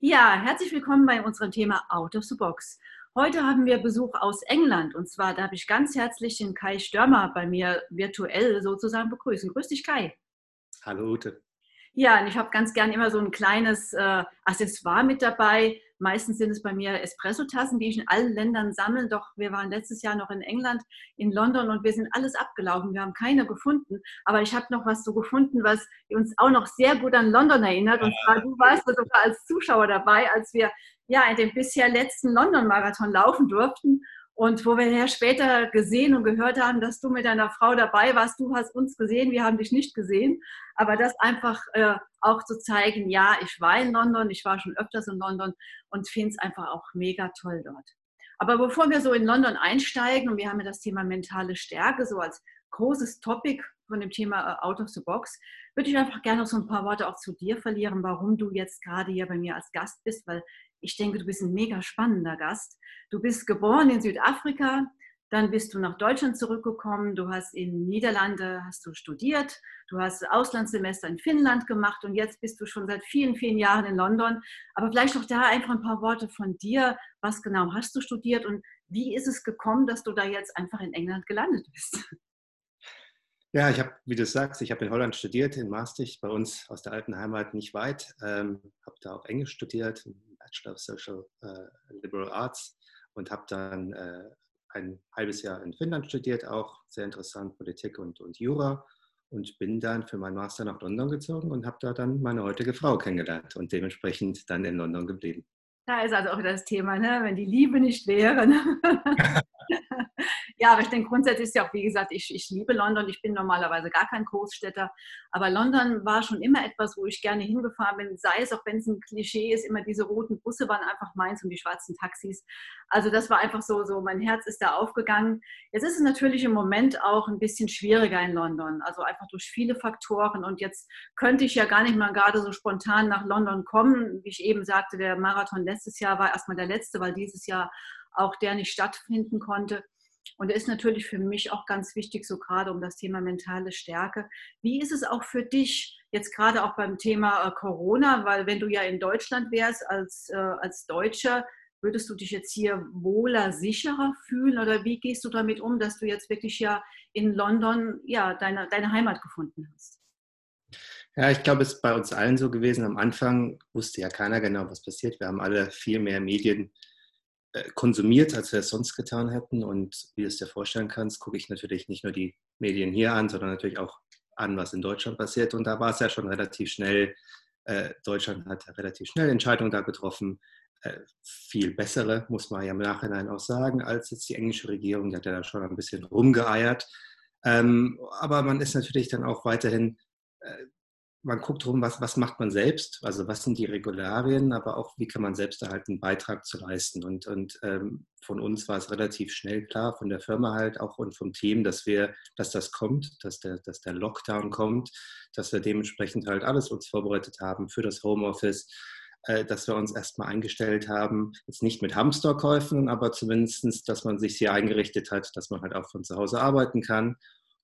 Ja, herzlich willkommen bei unserem Thema Out of the Box. Heute haben wir Besuch aus England und zwar darf ich ganz herzlich den Kai Störmer bei mir virtuell sozusagen begrüßen. Grüß dich, Kai. Hallo Ute. Ja, und ich habe ganz gern immer so ein kleines äh, Accessoire mit dabei. Meistens sind es bei mir Espresso-Tassen, die ich in allen Ländern sammle. Doch wir waren letztes Jahr noch in England, in London und wir sind alles abgelaufen. Wir haben keine gefunden. Aber ich habe noch was so gefunden, was uns auch noch sehr gut an London erinnert. Und zwar, du warst sogar als Zuschauer dabei, als wir ja in dem bisher letzten London-Marathon laufen durften. Und wo wir ja später gesehen und gehört haben, dass du mit deiner Frau dabei warst, du hast uns gesehen, wir haben dich nicht gesehen. Aber das einfach äh, auch zu zeigen, ja, ich war in London, ich war schon öfters in London und finde es einfach auch mega toll dort. Aber bevor wir so in London einsteigen, und wir haben ja das Thema mentale Stärke so als großes Topic von dem Thema äh, Out of the Box, würde ich einfach gerne noch so ein paar Worte auch zu dir verlieren, warum du jetzt gerade hier bei mir als Gast bist, weil ich denke, du bist ein mega spannender Gast. Du bist geboren in Südafrika, dann bist du nach Deutschland zurückgekommen, du hast in Niederlande hast du studiert, du hast Auslandssemester in Finnland gemacht und jetzt bist du schon seit vielen, vielen Jahren in London. Aber vielleicht auch da einfach ein paar Worte von dir. Was genau hast du studiert und wie ist es gekommen, dass du da jetzt einfach in England gelandet bist? Ja, ich habe, wie du sagst, ich habe in Holland studiert, in Maastricht, bei uns aus der alten Heimat nicht weit. Ähm, habe da auch Englisch studiert, Bachelor of Social äh, Liberal Arts und habe dann äh, ein halbes Jahr in Finnland studiert, auch sehr interessant, Politik und, und Jura. Und bin dann für meinen Master nach London gezogen und habe da dann meine heutige Frau kennengelernt und dementsprechend dann in London geblieben. Da ist also auch das Thema, ne? wenn die Liebe nicht wäre. Ne? Ja, aber ich denke, grundsätzlich ist ja auch, wie gesagt, ich, ich liebe London. Ich bin normalerweise gar kein Großstädter. Aber London war schon immer etwas, wo ich gerne hingefahren bin. Sei es, auch wenn es ein Klischee ist, immer diese roten Busse waren einfach meins und die schwarzen Taxis. Also das war einfach so, so mein Herz ist da aufgegangen. Jetzt ist es natürlich im Moment auch ein bisschen schwieriger in London. Also einfach durch viele Faktoren. Und jetzt könnte ich ja gar nicht mal gerade so spontan nach London kommen. Wie ich eben sagte, der Marathon letztes Jahr war erstmal der letzte, weil dieses Jahr auch der nicht stattfinden konnte. Und ist natürlich für mich auch ganz wichtig, so gerade um das Thema mentale Stärke. Wie ist es auch für dich jetzt gerade auch beim Thema äh, Corona? Weil wenn du ja in Deutschland wärst als, äh, als Deutscher, würdest du dich jetzt hier wohler, sicherer fühlen? Oder wie gehst du damit um, dass du jetzt wirklich ja in London ja, deine, deine Heimat gefunden hast? Ja, ich glaube, es ist bei uns allen so gewesen. Am Anfang wusste ja keiner genau, was passiert. Wir haben alle viel mehr Medien konsumiert, als wir es sonst getan hätten. Und wie du es dir vorstellen kannst, gucke ich natürlich nicht nur die Medien hier an, sondern natürlich auch an, was in Deutschland passiert. Und da war es ja schon relativ schnell, äh, Deutschland hat relativ schnell Entscheidungen da getroffen, äh, viel bessere, muss man ja im Nachhinein auch sagen, als jetzt die englische Regierung. Die hat ja da schon ein bisschen rumgeeiert. Ähm, aber man ist natürlich dann auch weiterhin äh, man guckt drum, was, was macht man selbst, also was sind die Regularien, aber auch wie kann man selbst halt einen Beitrag zu leisten. Und, und ähm, von uns war es relativ schnell klar, von der Firma halt auch und vom Team, dass wir, dass das kommt, dass der, dass der Lockdown kommt, dass wir dementsprechend halt alles uns vorbereitet haben für das Homeoffice, äh, dass wir uns erstmal eingestellt haben, jetzt nicht mit Hamsterkäufen, aber zumindest, dass man sich hier eingerichtet hat, dass man halt auch von zu Hause arbeiten kann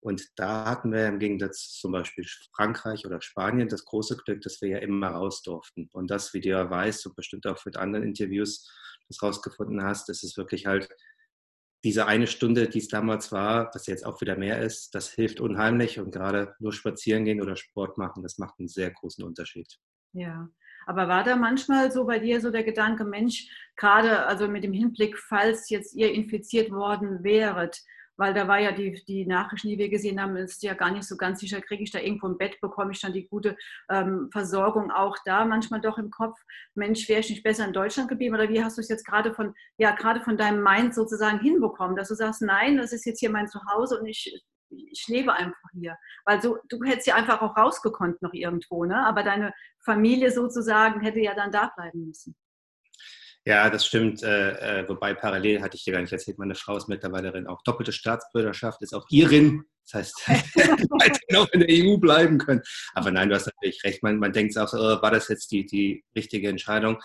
und da hatten wir im Gegensatz zum Beispiel Frankreich oder Spanien das große Glück, dass wir ja immer raus durften. Und das, wie du ja weißt und bestimmt auch mit anderen Interviews das rausgefunden hast, ist es wirklich halt diese eine Stunde, die es damals war, was jetzt auch wieder mehr ist, das hilft unheimlich. Und gerade nur spazieren gehen oder Sport machen, das macht einen sehr großen Unterschied. Ja, aber war da manchmal so bei dir so der Gedanke, Mensch, gerade also mit dem Hinblick, falls jetzt ihr infiziert worden wäret, weil da war ja die, die Nachrichten, die wir gesehen haben, ist ja gar nicht so ganz sicher, kriege ich da irgendwo ein Bett, bekomme ich dann die gute ähm, Versorgung auch da, manchmal doch im Kopf, Mensch, wäre ich nicht besser in Deutschland geblieben oder wie hast du es jetzt gerade von, ja, gerade von deinem Mind sozusagen hinbekommen, dass du sagst, nein, das ist jetzt hier mein Zuhause und ich, ich lebe einfach hier. Weil so, du hättest ja einfach auch rausgekonnt noch irgendwo, ne? aber deine Familie sozusagen hätte ja dann da bleiben müssen. Ja, das stimmt. Äh, äh, wobei parallel hatte ich dir gar nicht erzählt, meine Frau ist mittlerweile auch doppelte Staatsbürgerschaft, ist auch Irin. Das heißt, hätte noch in der EU bleiben können. Aber nein, du hast natürlich recht. Man, man denkt auch so, oh, war das jetzt die, die richtige Entscheidung?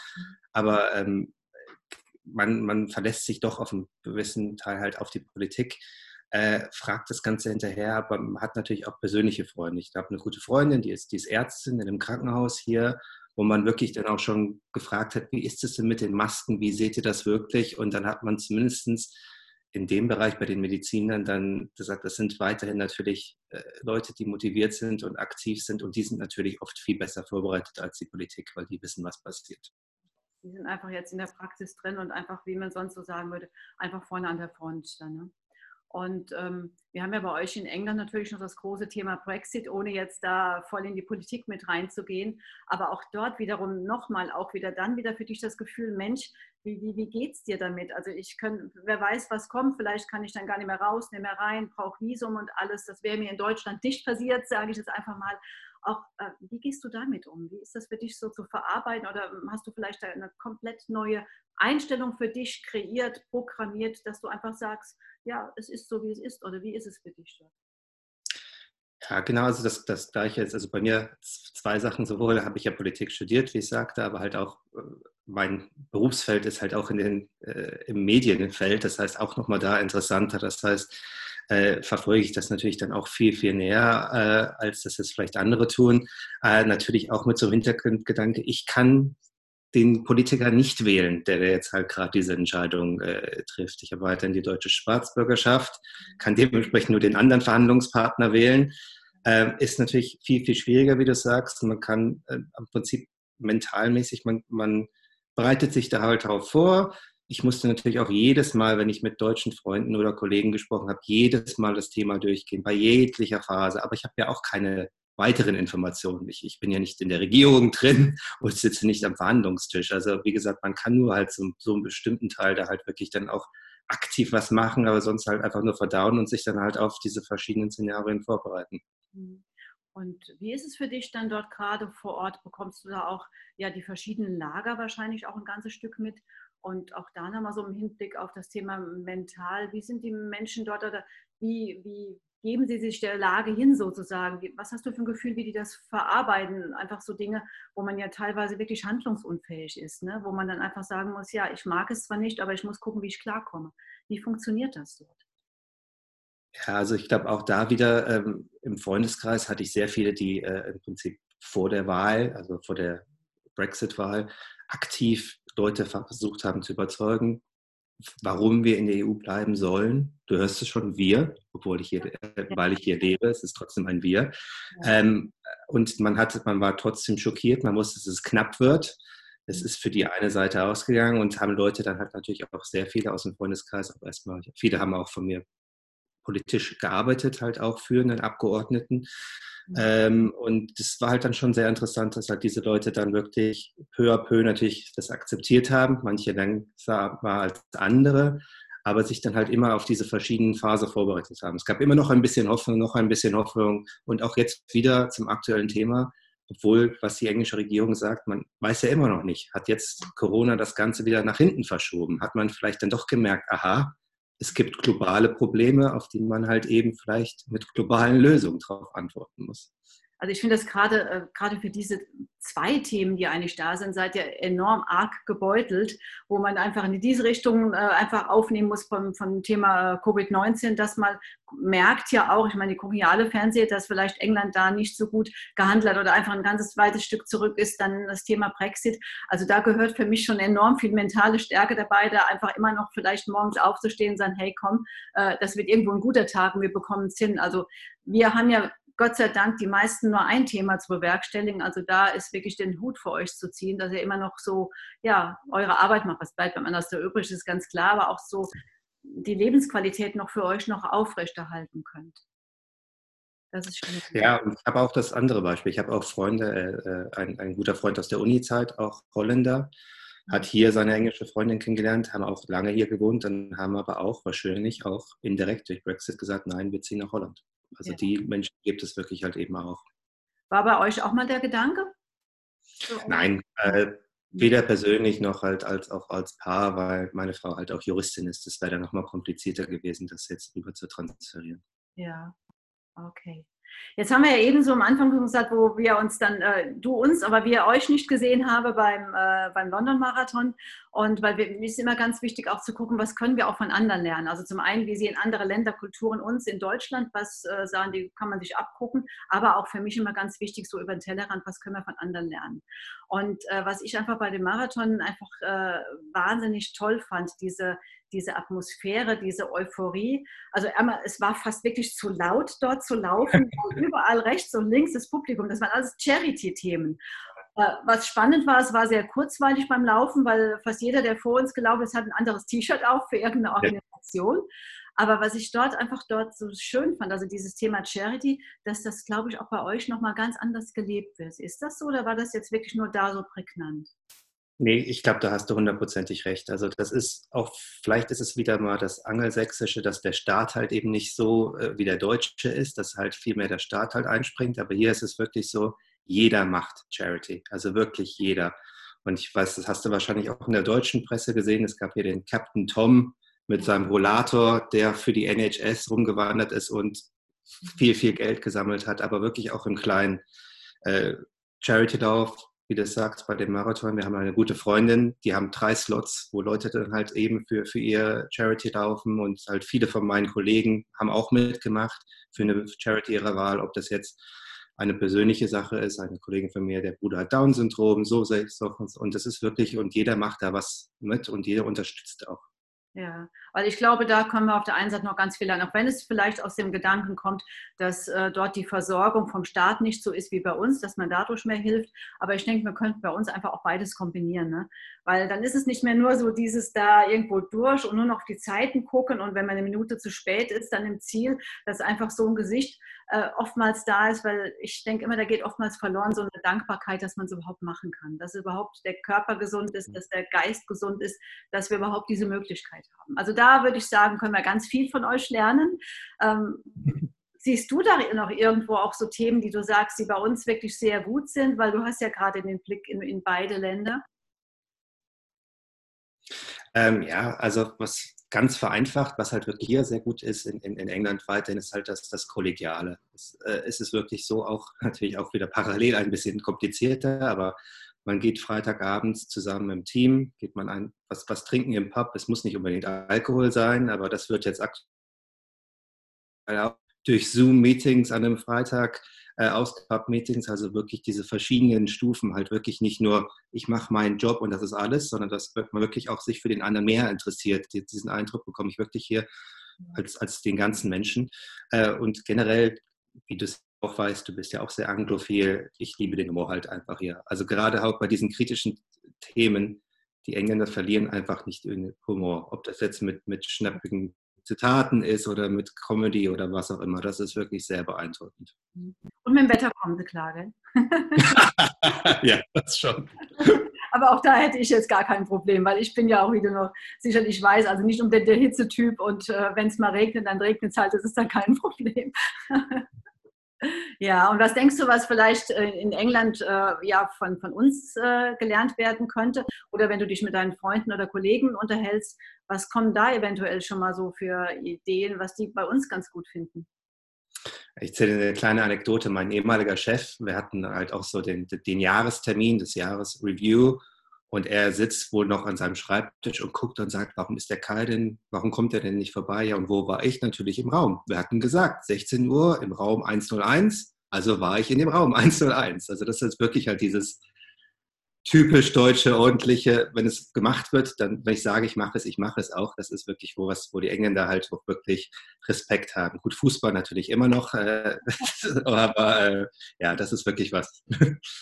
Aber ähm, man, man verlässt sich doch auf einen gewissen Teil halt auf die Politik. Äh, fragt das Ganze hinterher, aber man hat natürlich auch persönliche Freunde. Ich habe eine gute Freundin, die ist, die ist Ärztin in einem Krankenhaus hier wo man wirklich dann auch schon gefragt hat, wie ist es denn mit den Masken, wie seht ihr das wirklich? Und dann hat man zumindest in dem Bereich bei den Medizinern dann gesagt, das sind weiterhin natürlich äh, Leute, die motiviert sind und aktiv sind und die sind natürlich oft viel besser vorbereitet als die Politik, weil die wissen, was passiert. Die sind einfach jetzt in der Praxis drin und einfach, wie man sonst so sagen würde, einfach vorne an der Front. Dann, ne? Und ähm, wir haben ja bei euch in England natürlich noch das große Thema Brexit, ohne jetzt da voll in die Politik mit reinzugehen. Aber auch dort wiederum nochmal, auch wieder dann wieder für dich das Gefühl, Mensch, wie, wie, wie geht es dir damit? Also ich kann, wer weiß, was kommt, vielleicht kann ich dann gar nicht mehr raus, nicht mehr rein, brauche Visum und alles. Das wäre mir in Deutschland nicht passiert, sage ich jetzt einfach mal. Auch äh, wie gehst du damit um? Wie ist das für dich so zu verarbeiten? Oder hast du vielleicht eine komplett neue Einstellung für dich kreiert, programmiert, dass du einfach sagst, ja, es ist so, wie es ist? Oder wie ist es für dich? Ja, genau, also das, das gleiche ist, also bei mir zwei Sachen, sowohl habe ich ja Politik studiert, wie ich sagte, aber halt auch äh, mein Berufsfeld ist halt auch in den, äh, im Medienfeld, das heißt auch nochmal da interessanter, das heißt, äh, verfolge ich das natürlich dann auch viel, viel näher, äh, als das jetzt vielleicht andere tun. Äh, natürlich auch mit so einem Hintergrundgedanke, ich kann den Politiker nicht wählen, der jetzt halt gerade diese Entscheidung äh, trifft. Ich habe weiterhin die deutsche Staatsbürgerschaft, kann dementsprechend nur den anderen Verhandlungspartner wählen. Äh, ist natürlich viel, viel schwieriger, wie du sagst. Man kann äh, im Prinzip mentalmäßig, man, man bereitet sich da halt darauf vor. Ich musste natürlich auch jedes Mal, wenn ich mit deutschen Freunden oder Kollegen gesprochen habe, jedes Mal das Thema durchgehen, bei jeglicher Phase. Aber ich habe ja auch keine weiteren Informationen. Ich, ich bin ja nicht in der Regierung drin und sitze nicht am Verhandlungstisch. Also wie gesagt, man kann nur halt so, so einen bestimmten Teil da halt wirklich dann auch aktiv was machen, aber sonst halt einfach nur verdauen und sich dann halt auf diese verschiedenen Szenarien vorbereiten. Mhm. Und wie ist es für dich dann dort gerade vor Ort? Bekommst du da auch ja die verschiedenen Lager wahrscheinlich auch ein ganzes Stück mit? Und auch da nochmal so im Hinblick auf das Thema mental. Wie sind die Menschen dort oder wie, wie, geben sie sich der Lage hin sozusagen? Was hast du für ein Gefühl, wie die das verarbeiten? Einfach so Dinge, wo man ja teilweise wirklich handlungsunfähig ist, ne? wo man dann einfach sagen muss, ja, ich mag es zwar nicht, aber ich muss gucken, wie ich klarkomme. Wie funktioniert das dort? Ja, also ich glaube auch da wieder ähm, im Freundeskreis hatte ich sehr viele, die äh, im Prinzip vor der Wahl, also vor der Brexit-Wahl, aktiv Leute versucht haben zu überzeugen, warum wir in der EU bleiben sollen. Du hörst es schon, wir, obwohl ich hier, äh, weil ich hier lebe, es ist trotzdem ein Wir. Ähm, und man hat, man war trotzdem schockiert, man wusste, dass es knapp wird. Es ist für die eine Seite ausgegangen und haben Leute dann halt natürlich auch sehr viele aus dem Freundeskreis auch erstmal, viele haben auch von mir politisch gearbeitet, halt auch für einen Abgeordneten. Ähm, und das war halt dann schon sehr interessant, dass halt diese Leute dann wirklich peu à peu natürlich das akzeptiert haben, manche langsamer als andere, aber sich dann halt immer auf diese verschiedenen Phasen vorbereitet haben. Es gab immer noch ein bisschen Hoffnung, noch ein bisschen Hoffnung und auch jetzt wieder zum aktuellen Thema, obwohl, was die englische Regierung sagt, man weiß ja immer noch nicht. Hat jetzt Corona das Ganze wieder nach hinten verschoben? Hat man vielleicht dann doch gemerkt, aha, es gibt globale Probleme, auf die man halt eben vielleicht mit globalen Lösungen darauf antworten muss. Also ich finde das gerade äh, gerade für diese zwei Themen, die eigentlich da sind, seid ihr enorm arg gebeutelt, wo man einfach in diese Richtung äh, einfach aufnehmen muss vom, vom Thema Covid-19, dass man merkt ja auch, ich meine, die gucken ja alle Fernseher, dass vielleicht England da nicht so gut gehandelt hat oder einfach ein ganzes zweites Stück zurück ist, dann das Thema Brexit. Also da gehört für mich schon enorm viel mentale Stärke dabei, da einfach immer noch vielleicht morgens aufzustehen und sagen, hey komm, äh, das wird irgendwo ein guter Tag und wir bekommen es hin. Also wir haben ja Gott sei Dank die meisten nur ein Thema zu bewerkstelligen. Also da ist wirklich den Hut für euch zu ziehen, dass ihr immer noch so, ja, eure Arbeit macht. Was bleibt beim anders der übrig, ist ganz klar, aber auch so die Lebensqualität noch für euch noch aufrechterhalten könnt. Das ist schön. Ja, und ich habe auch das andere Beispiel. Ich habe auch Freunde, äh, äh, ein, ein guter Freund aus der Uni-Zeit, auch Holländer, hat hier seine englische Freundin kennengelernt, haben auch lange hier gewohnt, dann haben aber auch wahrscheinlich auch indirekt durch Brexit gesagt, nein, wir ziehen nach Holland. Also ja. die Menschen gibt es wirklich halt eben auch. War bei euch auch mal der Gedanke? Nein, äh, weder persönlich noch halt als auch als Paar, weil meine Frau halt auch Juristin ist. Das wäre dann nochmal komplizierter gewesen, das jetzt rüber zu transferieren. Ja, okay. Jetzt haben wir ja eben so am Anfang gesagt, wo wir uns dann, äh, du uns, aber wir euch nicht gesehen haben beim, äh, beim London-Marathon. Und weil wir, mir ist immer ganz wichtig auch zu gucken, was können wir auch von anderen lernen. Also zum einen, wie sehen andere Länder, Kulturen uns in Deutschland, was äh, sagen die, kann man sich abgucken, aber auch für mich immer ganz wichtig, so über den Tellerrand, was können wir von anderen lernen. Und äh, was ich einfach bei dem Marathon einfach äh, wahnsinnig toll fand, diese, diese Atmosphäre, diese Euphorie. Also einmal, es war fast wirklich zu laut dort zu laufen, überall rechts und links das Publikum. Das waren alles Charity-Themen. Äh, was spannend war, es war sehr kurzweilig beim Laufen, weil fast jeder, der vor uns gelaufen ist, hat ein anderes T-Shirt auf für irgendeine Organisation. Ja. Aber was ich dort einfach dort so schön fand, also dieses Thema Charity, dass das, glaube ich, auch bei euch nochmal ganz anders gelebt wird. Ist das so oder war das jetzt wirklich nur da so prägnant? Nee, ich glaube, da hast du hundertprozentig recht. Also das ist auch, vielleicht ist es wieder mal das Angelsächsische, dass der Staat halt eben nicht so äh, wie der Deutsche ist, dass halt viel mehr der Staat halt einspringt. Aber hier ist es wirklich so, jeder macht Charity. Also wirklich jeder. Und ich weiß, das hast du wahrscheinlich auch in der deutschen Presse gesehen. Es gab hier den Captain Tom, mit seinem Rollator, der für die NHS rumgewandert ist und viel, viel Geld gesammelt hat, aber wirklich auch im kleinen äh, Charity-Lauf, wie du sagst, bei dem Marathon. Wir haben eine gute Freundin, die haben drei Slots, wo Leute dann halt eben für, für ihr Charity laufen und halt viele von meinen Kollegen haben auch mitgemacht für eine Charity ihrer Wahl, ob das jetzt eine persönliche Sache ist. Eine Kollegin von mir, der Bruder hat Down-Syndrom, so, so und das ist wirklich, und jeder macht da was mit und jeder unterstützt auch. Ja, weil ich glaube, da kommen wir auf der einen Seite noch ganz viel an, auch wenn es vielleicht aus dem Gedanken kommt, dass äh, dort die Versorgung vom Staat nicht so ist wie bei uns, dass man dadurch mehr hilft. Aber ich denke, wir könnten bei uns einfach auch beides kombinieren, ne? weil dann ist es nicht mehr nur so dieses da irgendwo durch und nur noch auf die Zeiten gucken und wenn man eine Minute zu spät ist, dann im Ziel, dass einfach so ein Gesicht äh, oftmals da ist, weil ich denke immer, da geht oftmals verloren so eine Dankbarkeit, dass man es überhaupt machen kann, dass überhaupt der Körper gesund ist, dass der Geist gesund ist, dass wir überhaupt diese Möglichkeit haben. Also da würde ich sagen, können wir ganz viel von euch lernen. Ähm, siehst du da noch irgendwo auch so Themen, die du sagst, die bei uns wirklich sehr gut sind, weil du hast ja gerade den Blick in, in beide Länder? Ähm, ja, also was ganz vereinfacht, was halt wirklich hier sehr gut ist in, in, in England weiterhin, ist halt das, das Kollegiale. Es, äh, ist es wirklich so, auch natürlich auch wieder parallel ein bisschen komplizierter, aber man geht Freitagabends zusammen im Team, geht man ein, was, was trinken im Pub. Es muss nicht unbedingt Alkohol sein, aber das wird jetzt aktuell durch Zoom-Meetings an einem Freitag äh, Ausgab-Meetings, also wirklich diese verschiedenen Stufen, halt wirklich nicht nur, ich mache meinen Job und das ist alles, sondern dass man wirklich auch sich für den anderen mehr interessiert. Diesen Eindruck bekomme ich wirklich hier als, als den ganzen Menschen. Äh, und generell, wie du es auch weißt, du bist ja auch sehr anglophil, ich liebe den Humor halt einfach hier. Also gerade auch bei diesen kritischen Themen, die Engländer verlieren einfach nicht den Humor. Ob das jetzt mit, mit schnappigen Zitaten ist oder mit Comedy oder was auch immer. Das ist wirklich sehr beeindruckend. Und mit dem Wetter kommen sie klar, gell? ja, das schon. Aber auch da hätte ich jetzt gar kein Problem, weil ich bin ja auch, wie du noch sicherlich weißt, also nicht unbedingt der Hitzetyp und äh, wenn es mal regnet, dann regnet es halt, das ist dann kein Problem. Ja, und was denkst du, was vielleicht äh, in England äh, ja von, von uns äh, gelernt werden könnte? Oder wenn du dich mit deinen Freunden oder Kollegen unterhältst, was kommen da eventuell schon mal so für Ideen, was die bei uns ganz gut finden? Ich zähle eine kleine Anekdote. Mein ehemaliger Chef, wir hatten halt auch so den, den Jahrestermin des Jahresreview und er sitzt wohl noch an seinem Schreibtisch und guckt und sagt, warum ist der Kai denn, warum kommt er denn nicht vorbei? Ja, und wo war ich? Natürlich im Raum. Wir hatten gesagt, 16 Uhr im Raum 101, also war ich in dem Raum 101. Also das ist wirklich halt dieses typisch deutsche, ordentliche, wenn es gemacht wird, dann, wenn ich sage, ich mache es, ich mache es auch. Das ist wirklich wo was, wo die Engländer halt auch wirklich Respekt haben. Gut, Fußball natürlich immer noch, äh, aber äh, ja, das ist wirklich was.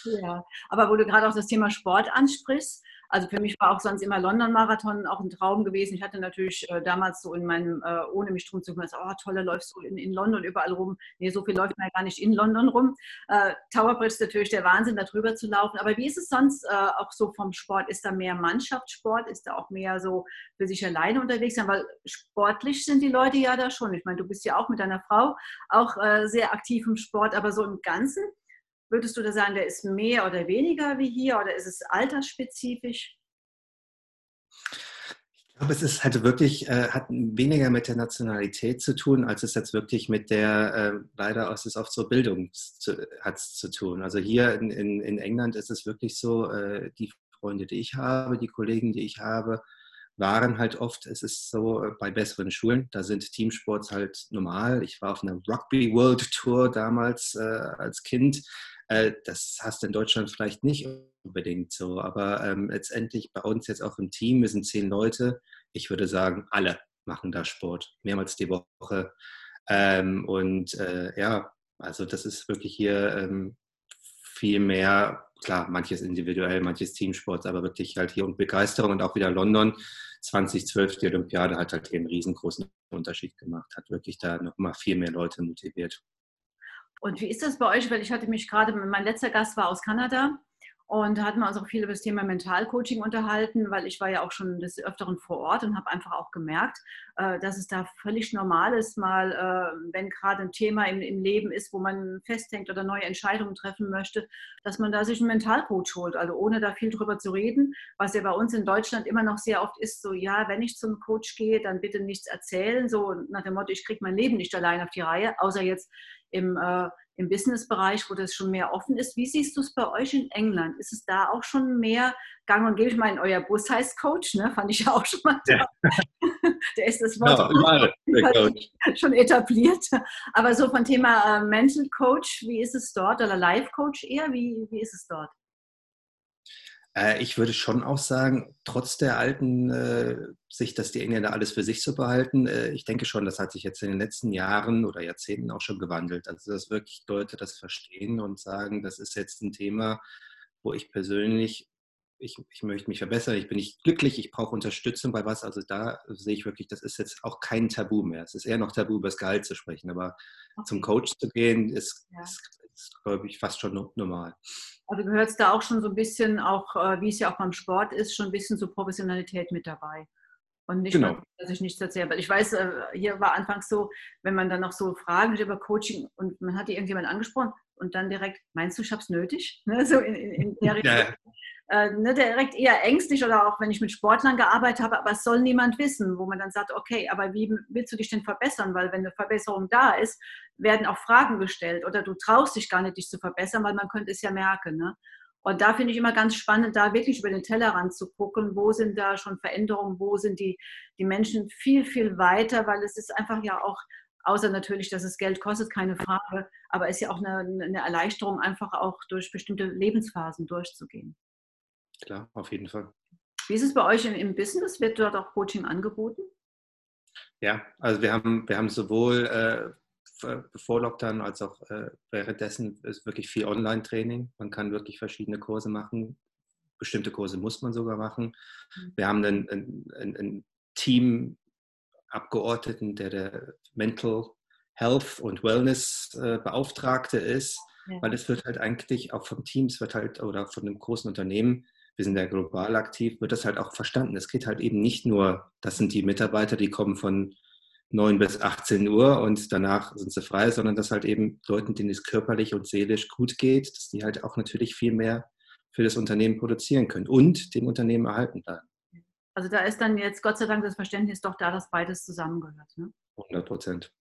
Ja, aber wo du gerade auch das Thema Sport ansprichst, also für mich war auch sonst immer London-Marathon auch ein Traum gewesen. Ich hatte natürlich äh, damals so in meinem, äh, ohne mich drum zu kümmern, oh tolle, läufst du in, in, London überall rum. Nee, so viel läuft man ja gar nicht in London rum. Äh, Tower Bridge ist natürlich der Wahnsinn, da drüber zu laufen. Aber wie ist es sonst äh, auch so vom Sport? Ist da mehr Mannschaftssport? Ist da auch mehr so für sich alleine unterwegs sein? Weil sportlich sind die Leute ja da schon. Ich meine, du bist ja auch mit deiner Frau auch äh, sehr aktiv im Sport, aber so im Ganzen Würdest du da sagen, der ist mehr oder weniger wie hier oder ist es altersspezifisch? Ich glaube, es ist halt wirklich, äh, hat weniger mit der Nationalität zu tun, als es jetzt wirklich mit der, äh, leider ist es oft so Bildung hat zu tun. Also hier in, in, in, England ist es wirklich so, äh, die Freunde, die ich habe, die Kollegen, die ich habe, waren halt oft, es ist so äh, bei besseren Schulen, da sind Teamsports halt normal. Ich war auf einer Rugby World Tour damals äh, als Kind Äh, das hast du in Deutschland vielleicht nicht unbedingt so, aber ähm, letztendlich bei uns jetzt auch im Team, wir sind zehn Leute, ich würde sagen, alle machen da Sport, mehrmals die Woche. Ähm, und äh, ja, also das ist wirklich hier ähm, viel mehr, klar, manches individuell, manches Teamsport, aber wirklich halt hier und Begeisterung und auch wieder London 2012, die Olympiade hat halt hier einen riesengroßen Unterschied gemacht, hat wirklich da nochmal viel mehr Leute motiviert. Und wie ist das bei euch? Weil ich hatte mich gerade, mein letzter Gast war aus Kanada und da hatten wir uns auch viel über das Thema Mentalcoaching unterhalten, weil ich war ja auch schon des Öfteren vor Ort und habe einfach auch gemerkt, äh, dass es da völlig normal ist, mal, äh, wenn gerade ein Thema im, Leben ist, wo man festhängt oder neue Entscheidungen treffen möchte, dass man da sich einen Mentalcoach holt. Also ohne da viel drüber zu reden, was ja bei uns in Deutschland immer noch sehr oft ist, so ja, wenn ich zum Coach gehe, dann bitte nichts erzählen, so nach dem Motto, ich kriege mein Leben nicht allein auf die Reihe, außer jetzt im äh, im Businessbereich, wo das schon mehr offen ist. Wie siehst du es bei euch in England? Ist es da auch schon mehr gang und gäbe? Ich meine, euer Bus heißt Coach, ne? fand ich ja auch schon mal. Ja. Der ist das Wort ja, schon etabliert. Aber so von Thema äh, Mental Coach, wie ist es dort? Oder Life Coach eher? Wie, wie ist es dort? Äh, ich würde schon auch sagen, trotz der alten äh, Sicht, dass die Engländer alles für sich so behalten, äh, ich denke schon, das hat sich jetzt in den letzten Jahren oder Jahrzehnten auch schon gewandelt. Also, dass wirklich Leute das verstehen und sagen, das ist jetzt ein Thema, wo ich persönlich, ich, ich möchte mich verbessern, ich bin nicht glücklich, ich brauche Unterstützung bei was. Also, da sehe ich wirklich, das ist jetzt auch kein Tabu mehr. Es ist eher noch Tabu, über das Gehalt zu sprechen. Aber okay. zum Coach zu gehen, ist, ja. ist, ist glaube ich, fast schon normal. Also gehört es da auch schon so ein bisschen, auch äh, wie es ja auch beim Sport ist, schon ein bisschen so Professionalität mit dabei. Und nicht, genau. dass ich nichts erzähle. Weil ich weiß, äh, hier war anfangs so, wenn man dann noch so Fragen über Coaching und man hat irgendjemand angesprochen und dann direkt, meinst du, ich habe es nötig? Ne? So in, in, in der ja äh, ne, direkt eher ängstlich oder auch wenn ich mit Sportlern gearbeitet habe, aber es soll niemand wissen, wo man dann sagt, okay, aber wie willst du dich denn verbessern? Weil wenn eine Verbesserung da ist, werden auch Fragen gestellt oder du traust dich gar nicht, dich zu verbessern, weil man könnte es ja merken. Ne? Und da finde ich immer ganz spannend, da wirklich über den Tellerrand zu gucken, wo sind da schon Veränderungen, wo sind die, die Menschen viel, viel weiter, weil es ist einfach ja auch, außer natürlich, dass es Geld kostet, keine Frage, aber es ist ja auch eine, eine Erleichterung, einfach auch durch bestimmte Lebensphasen durchzugehen. Klar, auf jeden Fall. Wie ist es bei euch im Business? Wird dort auch Coaching angeboten? Ja, also wir haben, wir haben sowohl äh, bevor Lockdown als auch äh, währenddessen ist wirklich viel Online-Training. Man kann wirklich verschiedene Kurse machen. Bestimmte Kurse muss man sogar machen. Mhm. Wir haben einen, einen, einen Team-Abgeordneten, der der Mental Health und Wellness äh, Beauftragte ist, ja. weil es wird halt eigentlich auch vom Team, es wird halt oder von einem großen Unternehmen wir sind ja global aktiv, wird das halt auch verstanden. Es geht halt eben nicht nur, das sind die Mitarbeiter, die kommen von 9 bis 18 Uhr und danach sind sie frei, sondern dass halt eben Leuten, denen es körperlich und seelisch gut geht, dass die halt auch natürlich viel mehr für das Unternehmen produzieren können und dem Unternehmen erhalten bleiben. Also da ist dann jetzt Gott sei Dank das Verständnis doch da, dass beides zusammengehört. Ne? 100 Prozent.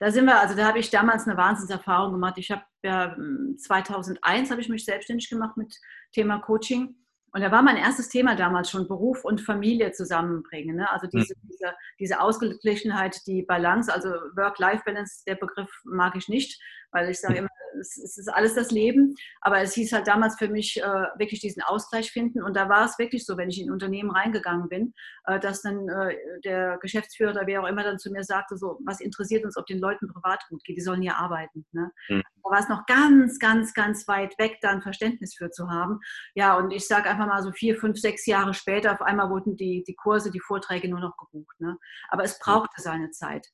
Da sind wir, also da habe ich damals eine Wahnsinnserfahrung gemacht. Ich habe ja 2001 hm, habe ich mich selbstständig gemacht mit Thema Coaching und da war mein erstes Thema damals schon Beruf und Familie zusammenbringen. Ne? Also diese, mhm. diese, diese Ausgeglichenheit, die Balance, also Work-Life-Balance, der Begriff mag ich nicht, weil ich sage immer, es, es, ist alles das Leben. Aber es hieß halt damals für mich äh, wirklich diesen Ausgleich finden. Und da war es wirklich so, wenn ich in ein Unternehmen reingegangen bin, äh, dass dann äh, der Geschäftsführer oder wer auch immer dann zu mir sagte, so, was interessiert uns, ob den Leuten privat gut geht, die sollen hier arbeiten. Ne? Mhm. Da war es noch ganz, ganz, ganz weit weg, da ein Verständnis für zu haben. Ja, und ich sage einfach mal so vier, fünf, sechs Jahre später, auf einmal wurden die, die Kurse, die Vorträge nur noch gebucht. Ne? Aber es brauchte seine Zeit.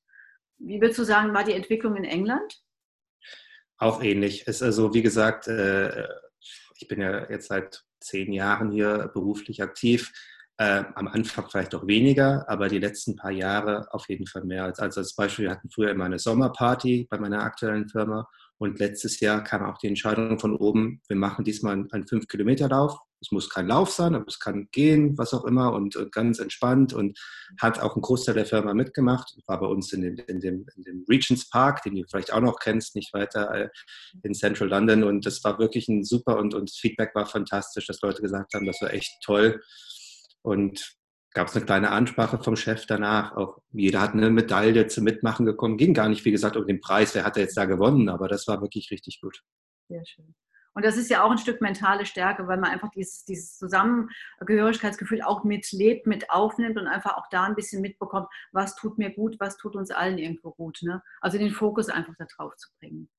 Wie würdest du sagen, war die Entwicklung in England? Auch ähnlich. Ist also, wie gesagt, äh, ich bin ja jetzt seit zehn Jahren hier beruflich aktiv. Äh, am Anfang vielleicht auch weniger, aber die letzten paar Jahre auf jeden Fall mehr. Also als Beispiel, wir hatten früher immer eine Sommerparty bei meiner aktuellen Firma und letztes Jahr kam auch die Entscheidung von oben, wir machen diesmal einen 5-Kilometer-Lauf. Es muss kein Lauf sein, aber es kann gehen, was auch immer und, und, ganz entspannt und hat auch ein Großteil der Firma mitgemacht. War bei uns in dem, in dem, in dem Regents Park, den du vielleicht auch noch kennst, nicht weiter äh, in Central London und das war wirklich ein super und, und das Feedback war fantastisch, dass Leute gesagt haben, das war echt toll und gab es eine kleine Ansprache vom Chef danach. Auch jeder hat eine Medaille zum Mitmachen gekommen. Ging gar nicht, wie gesagt, um den Preis, wer hat er jetzt da gewonnen, aber das war wirklich richtig gut. Sehr schön. Und das ist ja auch ein Stück mentale Stärke, weil man einfach dieses, dieses Zusammengehörigkeitsgefühl auch mitlebt, mit aufnimmt und einfach auch da ein bisschen mitbekommt, was tut mir gut, was tut uns allen irgendwo gut. Ne? Also den Fokus einfach darauf zu bringen.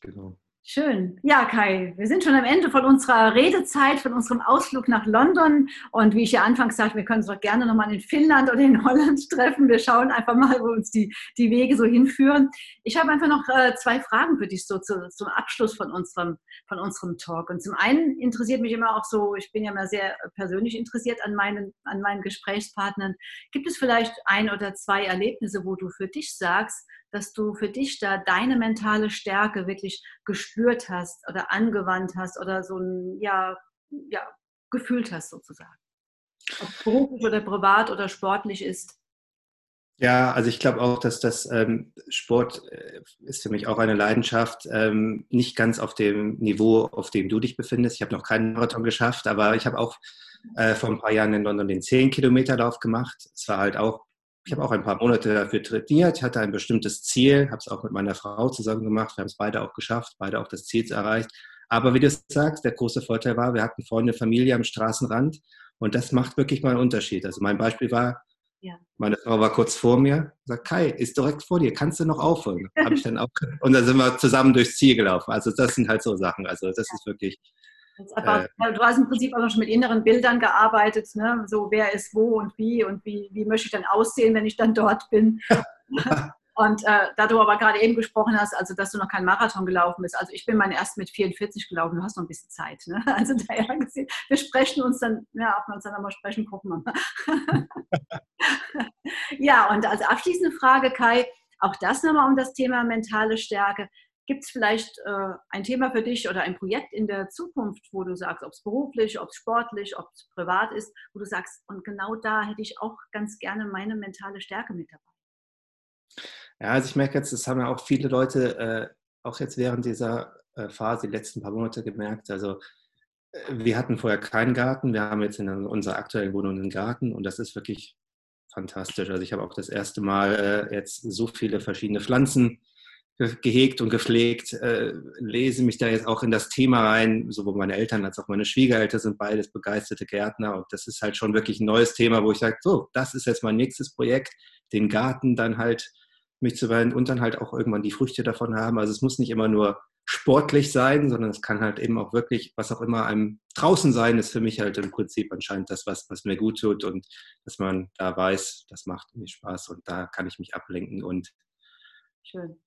Genau. Schön. Ja, Kai, wir sind schon am Ende von unserer Redezeit, von unserem Ausflug nach London. Und wie ich ja anfangs sagte, wir können uns doch gerne nochmal in Finnland oder in Holland treffen. Wir schauen einfach mal, wo uns die, die Wege so hinführen. Ich habe einfach noch äh, zwei Fragen für dich so zu, zum Abschluss von unserem, von unserem Talk. Und zum einen interessiert mich immer auch so, ich bin ja immer sehr persönlich interessiert an meinen, an meinen Gesprächspartnern. Gibt es vielleicht ein oder zwei Erlebnisse, wo du für dich sagst, dass du für dich da deine mentale Stärke wirklich gespürt hast oder angewandt hast oder so ein, ja, ja, gefühlt hast sozusagen. Ob beruflich oder privat oder sportlich ist. Ja, also ich glaube auch, dass das ähm, Sport äh, ist für mich auch eine Leidenschaft. Ähm, nicht ganz auf dem Niveau, auf dem du dich befindest. Ich habe noch keinen Marathon geschafft, aber ich habe auch äh, vor ein paar Jahren in London den 10-Kilometer-Lauf gemacht. Es war halt auch ich habe auch ein paar Monate dafür trainiert, hatte ein bestimmtes Ziel, habe es auch mit meiner Frau zusammen gemacht. Wir haben es beide auch geschafft, beide auch das Ziel erreicht. Aber wie du sagst, der große Vorteil war, wir hatten Freunde, Familie am Straßenrand und das macht wirklich mal einen Unterschied. Also mein Beispiel war, ja. meine Frau war kurz vor mir, sagt, Kai, ist direkt vor dir, kannst du noch aufholen? Habe ich dann auch, und dann sind wir zusammen durchs Ziel gelaufen. Also das sind halt so Sachen. Also das ja. ist wirklich Einfach, äh, du hast im Prinzip auch schon mit inneren Bildern gearbeitet, ne? so wer ist wo und wie und wie, wie möchte ich dann aussehen, wenn ich dann dort bin. und äh, da du aber gerade eben gesprochen hast, also dass du noch kein Marathon gelaufen bist, also ich bin mein erst mit 44 gelaufen, du hast noch ein bisschen Zeit. Ne? Also daher gesehen, wir sprechen uns dann, ja, ob wir uns dann nochmal sprechen, gucken wir mal. ja, und als abschließende Frage, Kai, auch das nochmal um das Thema mentale Stärke. Gibt es vielleicht äh, ein Thema für dich oder ein Projekt in der Zukunft, wo du sagst, ob es beruflich, ob es sportlich, ob es privat ist, wo du sagst, und genau da hätte ich auch ganz gerne meine mentale Stärke mit dabei? Ja, also ich merke jetzt, das haben ja auch viele Leute äh, auch jetzt während dieser äh, Phase, die letzten paar Monate gemerkt. Also äh, wir hatten vorher keinen Garten, wir haben jetzt in unserer aktuellen Wohnung einen Garten und das ist wirklich fantastisch. Also ich habe auch das erste Mal äh, jetzt so viele verschiedene Pflanzen gehegt und gepflegt, äh, lese mich da jetzt auch in das Thema rein, sowohl meine Eltern als auch meine Schwiegereltern sind beides begeisterte Gärtner und das ist halt schon wirklich ein neues Thema, wo ich sage, so, das ist jetzt mein nächstes Projekt, den Garten dann halt mich zu weinen und dann halt auch irgendwann die Früchte davon haben. Also es muss nicht immer nur sportlich sein, sondern es kann halt eben auch wirklich, was auch immer einem draußen sein, ist für mich halt im Prinzip anscheinend das, was, was mir gut tut und dass man da weiß, das macht mir Spaß und da kann ich mich ablenken und Schön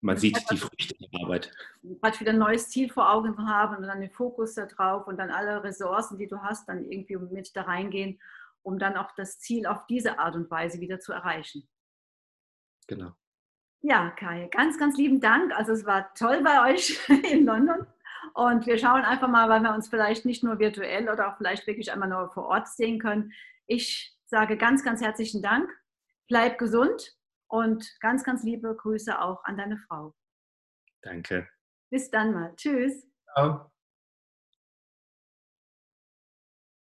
man sieht die Früchte der Arbeit. Gerade wieder ein neues Ziel vor Augen haben und dann den Fokus da drauf und dann alle Ressourcen, die du hast, dann irgendwie mit da reingehen, um dann auch das Ziel auf diese Art und Weise wieder zu erreichen. Genau. Ja, Kai, ganz, ganz lieben Dank. Also es war toll bei euch in London. Und wir schauen einfach mal, weil wir uns vielleicht nicht nur virtuell oder auch vielleicht wirklich einmal nur vor Ort sehen können. Ich sage ganz, ganz herzlichen Dank. Bleib gesund und ganz, ganz liebe Grüße auch an deine Frau. Danke. Bis dann mal. Tschüss. Ciao.